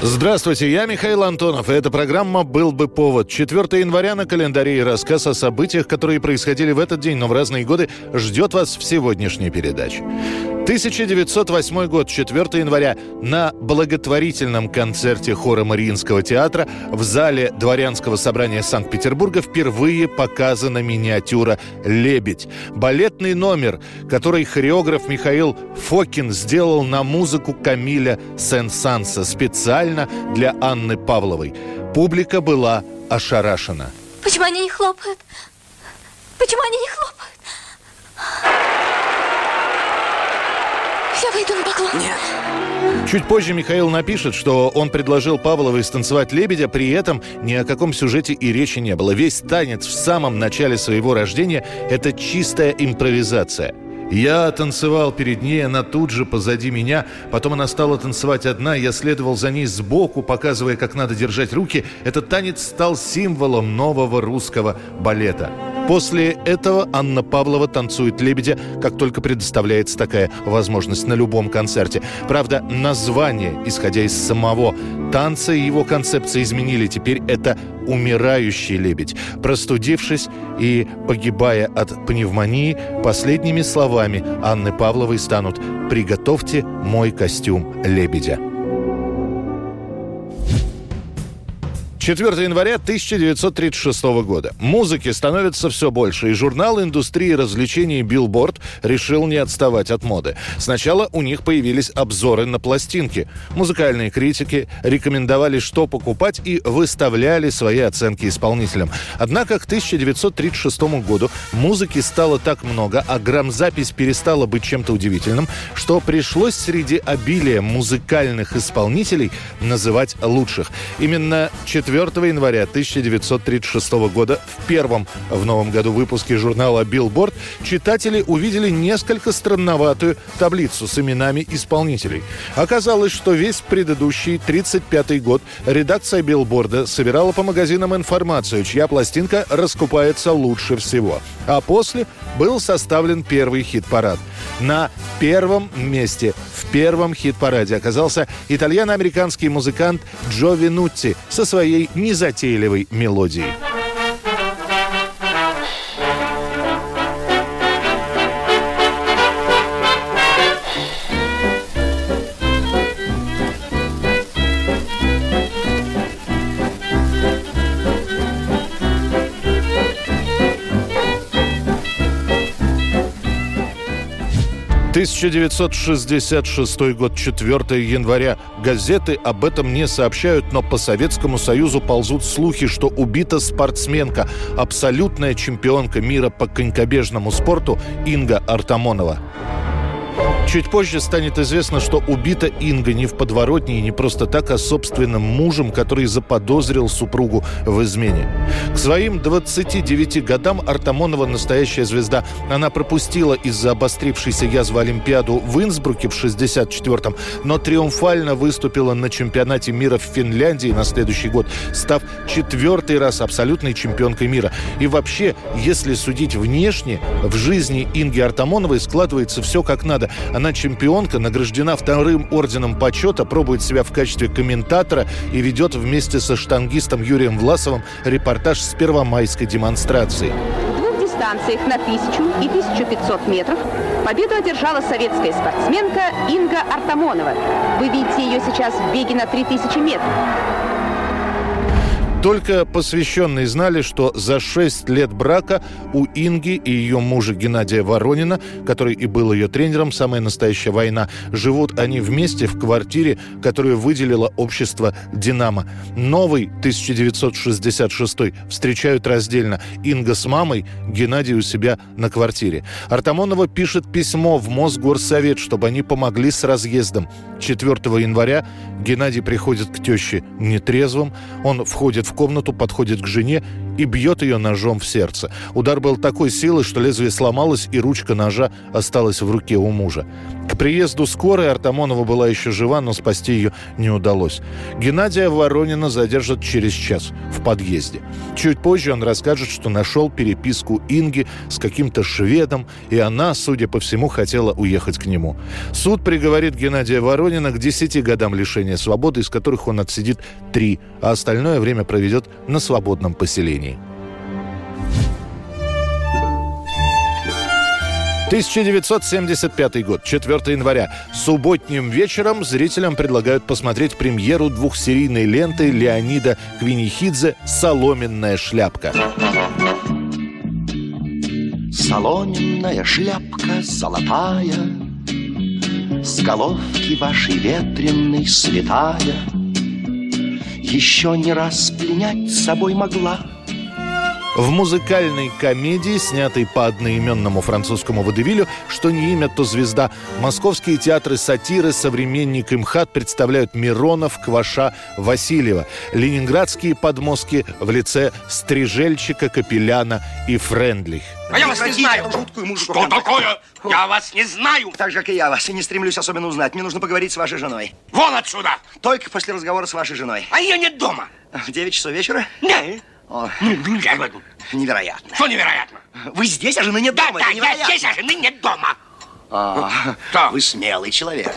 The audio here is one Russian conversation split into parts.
Здравствуйте, я Михаил Антонов, и эта программа «Был бы повод». 4 января на календаре и рассказ о событиях, которые происходили в этот день, но в разные годы, ждет вас в сегодняшней передаче. 1908 год, 4 января, на благотворительном концерте хора Мариинского театра в зале Дворянского собрания Санкт-Петербурга впервые показана миниатюра «Лебедь». Балетный номер, который хореограф Михаил Фокин сделал на музыку Камиля Сен-Санса специально для Анны Павловой. Публика была ошарашена. Почему они не хлопают? Почему они не хлопают? Я выйду на поклон. Нет. Чуть позже Михаил напишет, что он предложил Павловой станцевать «Лебедя», при этом ни о каком сюжете и речи не было. Весь танец в самом начале своего рождения – это чистая импровизация. Я танцевал перед ней, она тут же позади меня. Потом она стала танцевать одна, я следовал за ней сбоку, показывая, как надо держать руки. Этот танец стал символом нового русского балета. После этого Анна Павлова танцует «Лебедя», как только предоставляется такая возможность на любом концерте. Правда, название, исходя из самого танца и его концепции изменили. Теперь это «Умирающий лебедь». Простудившись и погибая от пневмонии, последними словами Анны Павловой станут «Приготовьте мой костюм лебедя». 4 января 1936 года. Музыки становится все больше, и журнал индустрии развлечений Billboard решил не отставать от моды. Сначала у них появились обзоры на пластинки. Музыкальные критики рекомендовали, что покупать, и выставляли свои оценки исполнителям. Однако к 1936 году музыки стало так много, а грамзапись перестала быть чем-то удивительным, что пришлось среди обилия музыкальных исполнителей называть лучших. Именно 4 января 1936 года в первом в новом году выпуске журнала Billboard читатели увидели несколько странноватую таблицу с именами исполнителей. Оказалось, что весь предыдущий 35 год редакция Билборда собирала по магазинам информацию, чья пластинка раскупается лучше всего. А после был составлен первый хит-парад. На первом месте в первом хит-параде оказался итальяно-американский музыкант Джо Винутти со своей незатейливой мелодией. – 1966 год, 4 января. Газеты об этом не сообщают, но по Советскому Союзу ползут слухи, что убита спортсменка, абсолютная чемпионка мира по конькобежному спорту Инга Артамонова. Чуть позже станет известно, что убита Инга не в подворотне и не просто так, а собственным мужем, который заподозрил супругу в измене. К своим 29 годам Артамонова настоящая звезда. Она пропустила из-за обострившейся язвы Олимпиаду в Инсбруке в 64-м, но триумфально выступила на чемпионате мира в Финляндии на следующий год, став четвертый раз абсолютной чемпионкой мира. И вообще, если судить внешне, в жизни Инги Артамоновой складывается все как надо. Она чемпионка, награждена вторым орденом почета, пробует себя в качестве комментатора и ведет вместе со штангистом Юрием Власовым репортаж с первомайской демонстрации. Двух дистанциях на 1000 и 1500 метров победу одержала советская спортсменка Инга Артамонова. Вы видите ее сейчас в беге на 3000 метров. Только посвященные знали, что за шесть лет брака у Инги и ее мужа Геннадия Воронина, который и был ее тренером, самая настоящая война, живут они вместе в квартире, которую выделило общество «Динамо». Новый 1966 встречают раздельно. Инга с мамой, Геннадий у себя на квартире. Артамонова пишет письмо в Мосгорсовет, чтобы они помогли с разъездом. 4 января Геннадий приходит к теще нетрезвым. Он входит в комнату, подходит к жене и бьет ее ножом в сердце. Удар был такой силы, что лезвие сломалось, и ручка ножа осталась в руке у мужа. К приезду скорой Артамонова была еще жива, но спасти ее не удалось. Геннадия Воронина задержат через час в подъезде. Чуть позже он расскажет, что нашел переписку Инги с каким-то шведом, и она, судя по всему, хотела уехать к нему. Суд приговорит Геннадия Воронина к 10 годам лишения свободы, из которых он отсидит 3, а остальное время проведет на свободном поселении. 1975 год, 4 января. Субботним вечером зрителям предлагают посмотреть премьеру двухсерийной ленты Леонида Квинихидзе «Соломенная шляпка». Соломенная шляпка золотая С головки вашей ветреной слетая Еще не раз пленять собой могла — в музыкальной комедии, снятой по одноименному французскому водевилю «Что не имя, то звезда», московские театры сатиры «Современник» МХАТ представляют Миронов, Кваша, Васильева. Ленинградские подмостки в лице Стрижельчика, Капеляна и Френдлих. А я вас не знаю. Жуткую музыку. Что такое? Я вас не знаю. Так же, как и я вас, и не стремлюсь особенно узнать. Мне нужно поговорить с вашей женой. Вон отсюда. Только после разговора с вашей женой. А ее нет дома. В 9 часов вечера? Нет. О, Ну, в эту. невероятно. Что невероятно? Вы здесь, а жены нет Да, дома. да, Это я невероятно. здесь, а жены нет дома. А, Что? Вы смелый человек.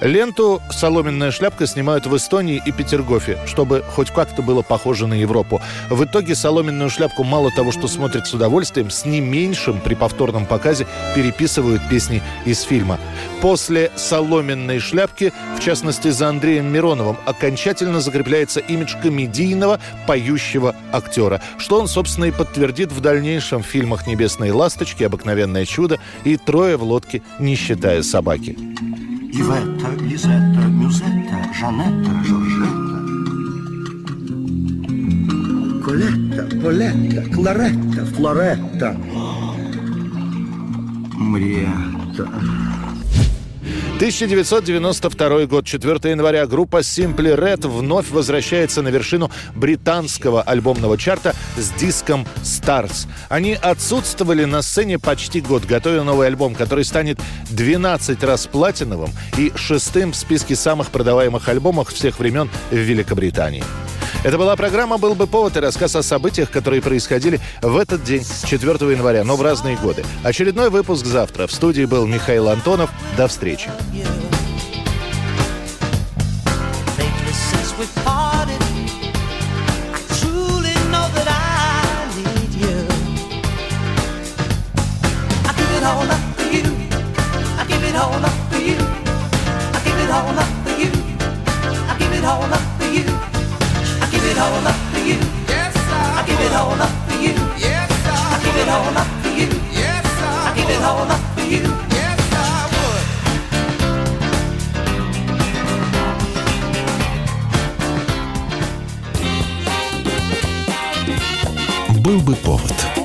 Ленту «Соломенная шляпка» снимают в Эстонии и Петергофе, чтобы хоть как-то было похоже на Европу. В итоге «Соломенную шляпку» мало того, что смотрят с удовольствием, с не меньшим при повторном показе переписывают песни из фильма. После «Соломенной шляпки», в частности за Андреем Мироновым, окончательно закрепляется имидж комедийного поющего актера, что он, собственно, и подтвердит в дальнейшем в фильмах «Небесные ласточки», «Обыкновенное чудо» и «Трое в лодке, не считая собаки». Ивета, Лизетта, Мюзетта, Жанетта, Жоржетта. Колетта, Полетта, Кларетта, Флоретта. Мриетта. 1992 год, 4 января, группа Simply Red вновь возвращается на вершину британского альбомного чарта с диском Stars. Они отсутствовали на сцене почти год, готовя новый альбом, который станет 12 раз платиновым и шестым в списке самых продаваемых альбомов всех времен в Великобритании. Это была программа «Был бы повод» и рассказ о событиях, которые происходили в этот день, 4 января, но в разные годы. Очередной выпуск завтра. В студии был Михаил Антонов. До встречи. all up for you. I give it all up it all up for you. I give it all up for you. I give it all up for you. Yes, I give it all up for you. Yes, I give it all up for you. Yes, I give it all up for you. Yes, I would. Был бы повод.